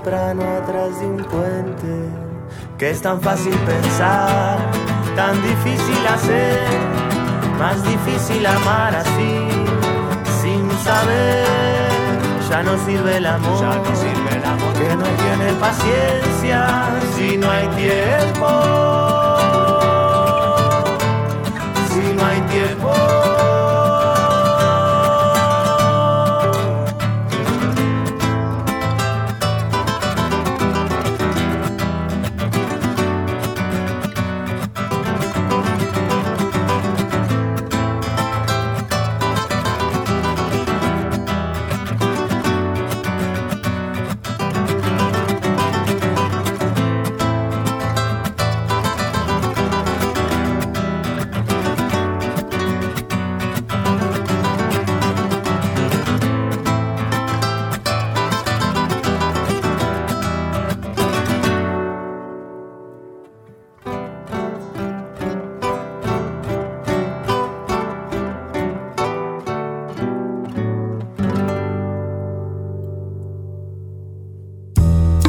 Temprano atrás de un puente. Que es tan fácil pensar, tan difícil hacer, más difícil amar así, sin saber. Ya no sirve el amor, ya no sirve el amor, que no tiene paciencia si no hay tiempo.